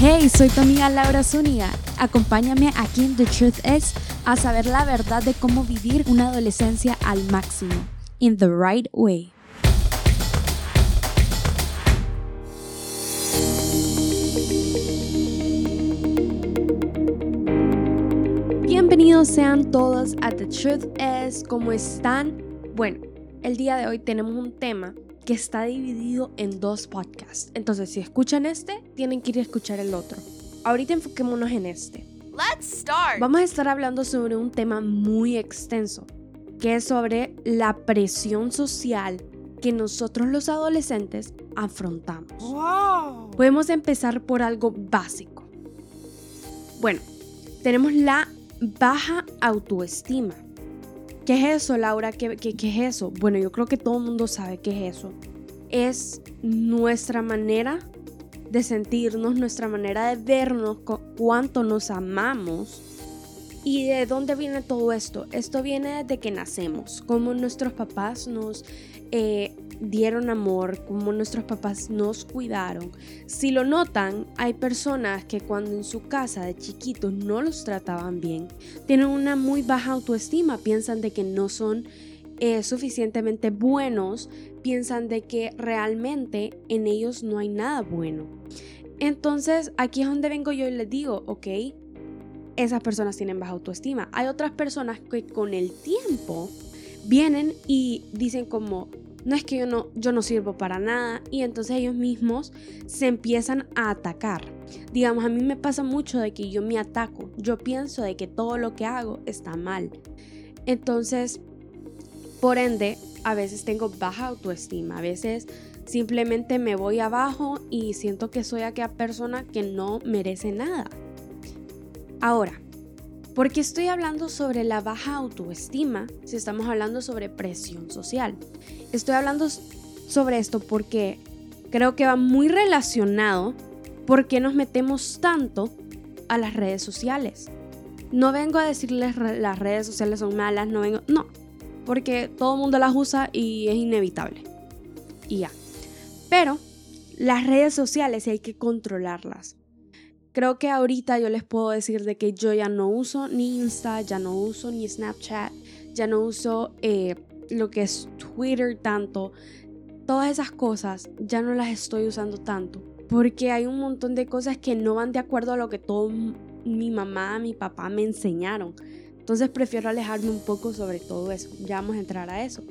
Hey, soy tu amiga Laura Zúñiga. Acompáñame aquí en The Truth Is a saber la verdad de cómo vivir una adolescencia al máximo, in the right way. Bienvenidos sean todos a The Truth Is. ¿Cómo están? Bueno, el día de hoy tenemos un tema que está dividido en dos podcasts. Entonces, si escuchan este, tienen que ir a escuchar el otro. Ahorita enfoquémonos en este. Let's start. Vamos a estar hablando sobre un tema muy extenso, que es sobre la presión social que nosotros los adolescentes afrontamos. Wow. Podemos empezar por algo básico. Bueno, tenemos la baja autoestima. ¿Qué es eso, Laura? ¿Qué, qué, qué es eso? Bueno, yo creo que todo el mundo sabe qué es eso. Es nuestra manera de sentirnos, nuestra manera de vernos, cu- cuánto nos amamos. ¿Y de dónde viene todo esto? Esto viene desde que nacemos, como nuestros papás nos eh, dieron amor, como nuestros papás nos cuidaron. Si lo notan, hay personas que cuando en su casa de chiquitos no los trataban bien, tienen una muy baja autoestima, piensan de que no son eh, suficientemente buenos, piensan de que realmente en ellos no hay nada bueno. Entonces aquí es donde vengo yo y les digo, ok, esas personas tienen baja autoestima. Hay otras personas que con el tiempo vienen y dicen como, no es que yo no, yo no sirvo para nada y entonces ellos mismos se empiezan a atacar. Digamos, a mí me pasa mucho de que yo me ataco, yo pienso de que todo lo que hago está mal. Entonces, por ende, a veces tengo baja autoestima, a veces simplemente me voy abajo y siento que soy aquella persona que no merece nada. Ahora, ¿por qué estoy hablando sobre la baja autoestima si estamos hablando sobre presión social? Estoy hablando sobre esto porque creo que va muy relacionado por qué nos metemos tanto a las redes sociales. No vengo a decirles las redes sociales son malas, no vengo, no, porque todo el mundo las usa y es inevitable. Y ya. Pero las redes sociales hay que controlarlas. Creo que ahorita yo les puedo decir de que yo ya no uso ni Insta, ya no uso ni Snapchat, ya no uso eh, lo que es Twitter tanto. Todas esas cosas ya no las estoy usando tanto. Porque hay un montón de cosas que no van de acuerdo a lo que todo mi mamá, mi papá me enseñaron. Entonces prefiero alejarme un poco sobre todo eso. Ya vamos a entrar a eso.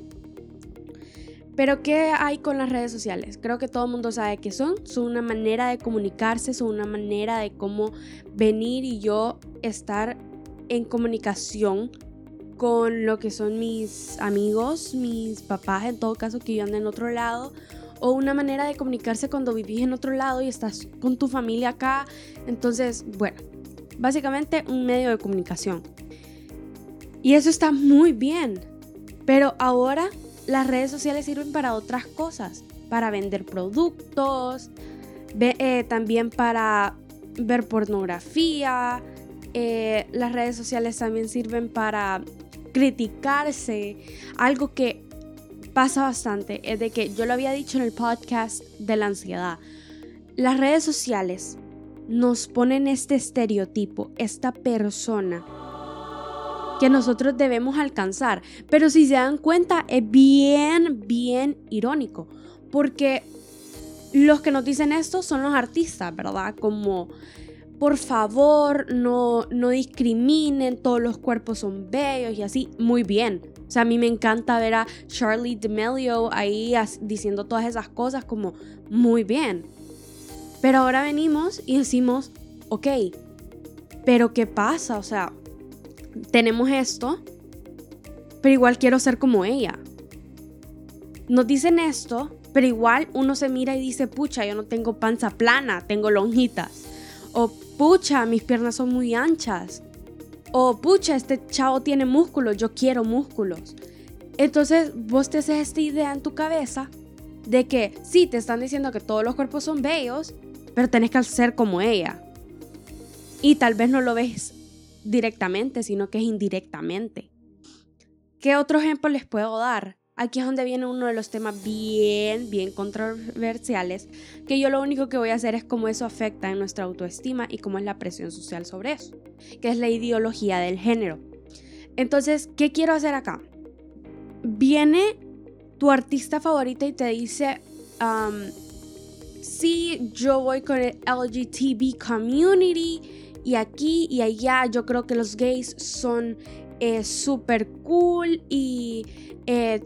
Pero ¿qué hay con las redes sociales? Creo que todo el mundo sabe qué son. Son una manera de comunicarse, son una manera de cómo venir y yo estar en comunicación con lo que son mis amigos, mis papás, en todo caso que ande en otro lado. O una manera de comunicarse cuando vivís en otro lado y estás con tu familia acá. Entonces, bueno, básicamente un medio de comunicación. Y eso está muy bien. Pero ahora las redes sociales sirven para otras cosas, para vender productos, eh, también para ver pornografía. eh, las redes sociales también sirven para criticarse. Algo que pasa bastante es de que yo lo había dicho en el podcast de la ansiedad. Las redes sociales nos ponen este estereotipo, esta persona que nosotros debemos alcanzar. Pero si se dan cuenta, es bien, bien irónico. Porque los que nos dicen esto son los artistas, ¿verdad? Como, por favor, no, no discriminen, todos los cuerpos son bellos y así. Muy bien. O sea, a mí me encanta ver a Charlie D'Amelio ahí diciendo todas esas cosas como, muy bien. Pero ahora venimos y decimos, ok, pero ¿qué pasa? O sea, tenemos esto, pero igual quiero ser como ella. Nos dicen esto, pero igual uno se mira y dice, pucha, yo no tengo panza plana, tengo lonjitas. O pucha, mis piernas son muy anchas. O pucha, este chavo tiene músculos, yo quiero músculos. Entonces vos te haces esta idea en tu cabeza de que sí, te están diciendo que todos los cuerpos son bellos, pero tenés que ser como ella. Y tal vez no lo ves directamente, sino que es indirectamente. ¿Qué otro ejemplo les puedo dar? aquí es donde viene uno de los temas bien, bien controversiales, que yo lo único que voy a hacer es cómo eso afecta en nuestra autoestima y cómo es la presión social sobre eso, que es la ideología del género. Entonces, ¿qué quiero hacer acá? Viene tu artista favorita y te dice, um, sí, yo voy con el LGTB community y aquí y allá yo creo que los gays son eh, súper cool y eh,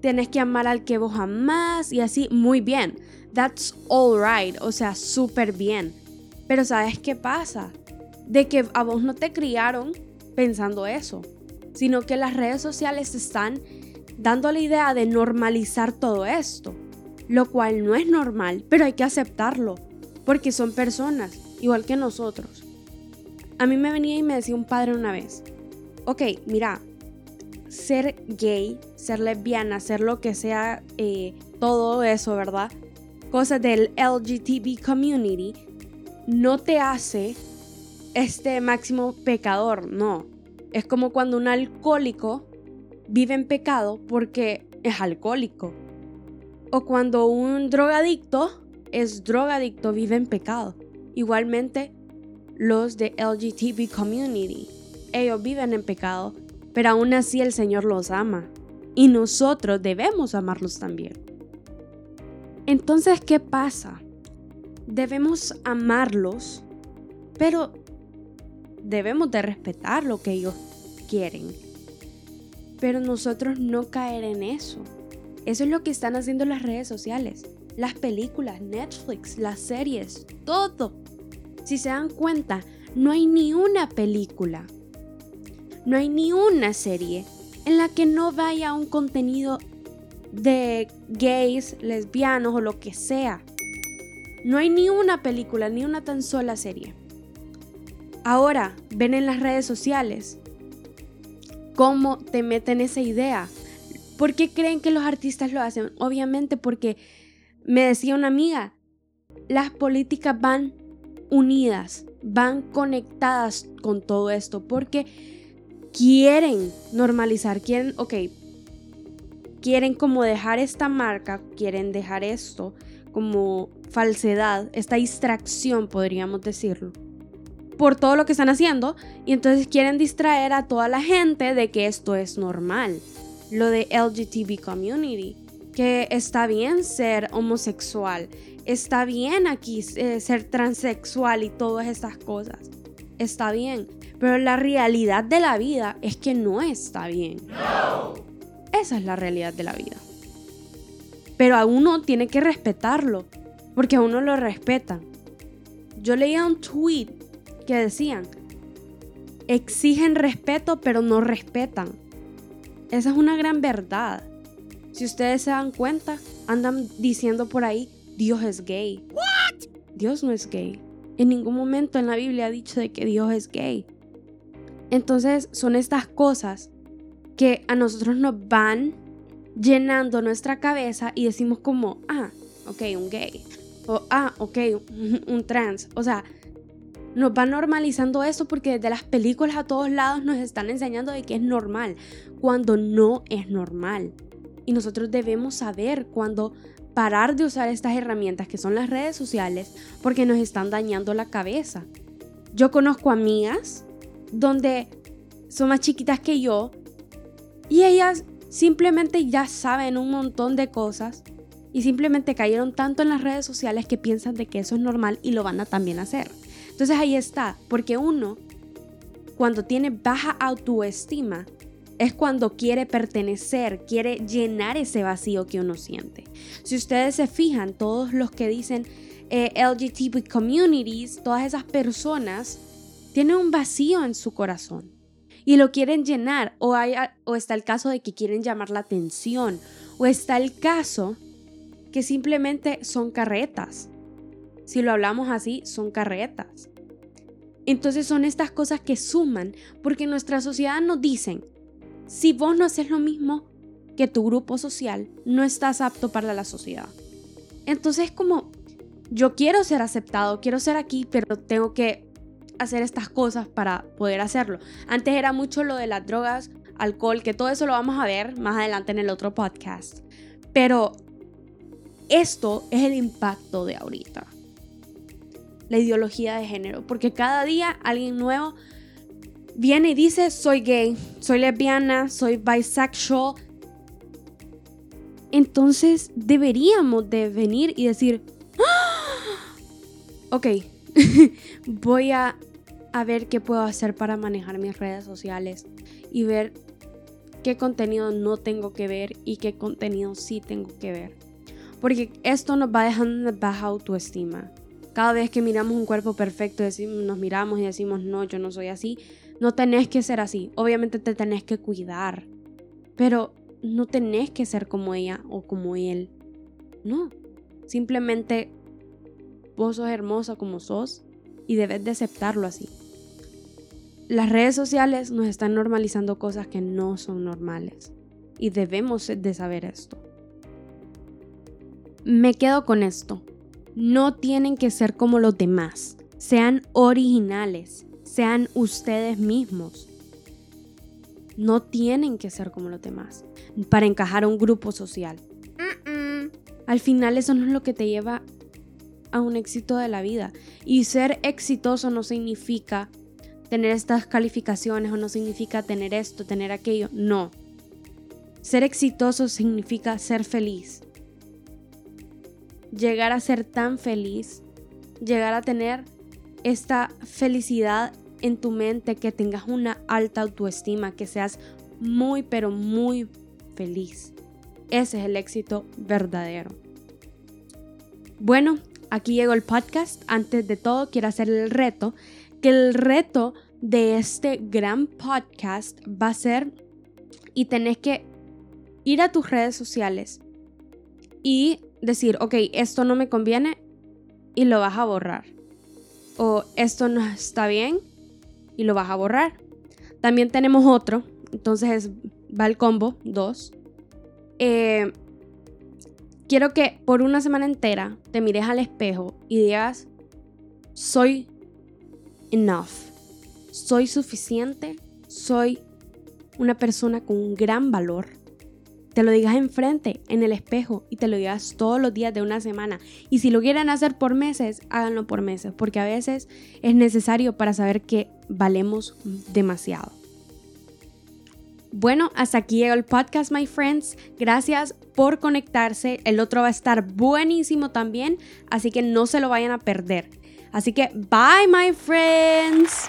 tienes que amar al que vos amás y así, muy bien. That's all right, o sea, súper bien. Pero ¿sabes qué pasa? De que a vos no te criaron pensando eso, sino que las redes sociales están dando la idea de normalizar todo esto, lo cual no es normal, pero hay que aceptarlo, porque son personas, igual que nosotros. A mí me venía y me decía un padre una vez, ok, mira, ser gay, ser lesbiana, ser lo que sea, eh, todo eso, ¿verdad? Cosas del LGTB community, no te hace este máximo pecador, no. Es como cuando un alcohólico vive en pecado porque es alcohólico. O cuando un drogadicto es drogadicto, vive en pecado. Igualmente, los de LGTB community, ellos viven en pecado pero aún así el Señor los ama y nosotros debemos amarlos también. Entonces, ¿qué pasa? Debemos amarlos, pero debemos de respetar lo que ellos quieren. Pero nosotros no caer en eso. Eso es lo que están haciendo las redes sociales, las películas, Netflix, las series, todo. Si se dan cuenta, no hay ni una película no hay ni una serie en la que no vaya un contenido de gays, lesbianos o lo que sea. No hay ni una película, ni una tan sola serie. Ahora, ven en las redes sociales cómo te meten esa idea. ¿Por qué creen que los artistas lo hacen? Obviamente porque me decía una amiga, las políticas van unidas, van conectadas con todo esto, porque quieren normalizar, quieren, ok, quieren como dejar esta marca, quieren dejar esto como falsedad, esta distracción, podríamos decirlo, por todo lo que están haciendo, y entonces quieren distraer a toda la gente de que esto es normal, lo de LGTB community, que está bien ser homosexual, está bien aquí eh, ser transexual y todas estas cosas, está bien, pero la realidad de la vida es que no está bien. Esa es la realidad de la vida. Pero a uno tiene que respetarlo, porque a uno lo respetan. Yo leía un tweet que decían, exigen respeto pero no respetan. Esa es una gran verdad. Si ustedes se dan cuenta, andan diciendo por ahí, Dios es gay. Dios no es gay. En ningún momento en la Biblia ha dicho de que Dios es gay. Entonces son estas cosas que a nosotros nos van llenando nuestra cabeza y decimos como, ah, ok, un gay. O, ah, ok, un, trans. O sea, nos va normalizando eso porque desde las películas a todos lados nos están enseñando de que es normal, cuando no es normal. Y nosotros debemos saber cuándo parar de usar estas herramientas que son las redes sociales porque nos están dañando la cabeza. Yo conozco amigas donde son más chiquitas que yo y ellas simplemente ya saben un montón de cosas y simplemente cayeron tanto en las redes sociales que piensan de que eso es normal y lo van a también hacer. Entonces ahí está, porque uno cuando tiene baja autoestima es cuando quiere pertenecer, quiere llenar ese vacío que uno siente. Si ustedes se fijan, todos los que dicen eh, communities, todas esas personas tienen un vacío en su corazón y lo quieren llenar o, o está el caso de que quieren llamar la atención o está el caso que simplemente son carretas. Si lo hablamos así, son carretas. Entonces son estas cosas que suman porque nuestra sociedad nos dicen, si vos no haces lo mismo que tu grupo social, no estás apto para la sociedad. Entonces como, yo quiero ser aceptado, quiero ser aquí, pero tengo que hacer estas cosas para poder hacerlo. Antes era mucho lo de las drogas, alcohol, que todo eso lo vamos a ver más adelante en el otro podcast. Pero esto es el impacto de ahorita. La ideología de género, porque cada día alguien nuevo viene y dice, soy gay, soy lesbiana, soy bisexual. Entonces deberíamos de venir y decir, ¡Ah! ok, voy a, a ver qué puedo hacer para manejar mis redes sociales y ver qué contenido no tengo que ver y qué contenido sí tengo que ver. Porque esto nos va dejando una baja autoestima. Cada vez que miramos un cuerpo perfecto, decimos, nos miramos y decimos, no, yo no soy así. No tenés que ser así. Obviamente te tenés que cuidar. Pero no tenés que ser como ella o como él. No. Simplemente vos sos hermosa como sos y debes de aceptarlo así. Las redes sociales nos están normalizando cosas que no son normales y debemos de saber esto. Me quedo con esto. No tienen que ser como los demás. Sean originales. Sean ustedes mismos. No tienen que ser como los demás para encajar a un grupo social. Al final eso no es lo que te lleva a un éxito de la vida. Y ser exitoso no significa tener estas calificaciones o no significa tener esto, tener aquello. No. Ser exitoso significa ser feliz. Llegar a ser tan feliz. Llegar a tener esta felicidad en tu mente, que tengas una alta autoestima, que seas muy, pero muy feliz. Ese es el éxito verdadero. Bueno, aquí llegó el podcast. Antes de todo, quiero hacer el reto, que el reto de este gran podcast va a ser y tenés que ir a tus redes sociales y decir, ok, esto no me conviene y lo vas a borrar. O esto no está bien y lo vas a borrar. También tenemos otro, entonces va el combo 2. Eh, quiero que por una semana entera te mires al espejo y digas, soy enough, soy suficiente, soy una persona con un gran valor. Te lo digas enfrente, en el espejo, y te lo digas todos los días de una semana. Y si lo quieren hacer por meses, háganlo por meses, porque a veces es necesario para saber que valemos demasiado. Bueno, hasta aquí llega el podcast, my friends. Gracias por conectarse. El otro va a estar buenísimo también, así que no se lo vayan a perder. Así que, bye, my friends.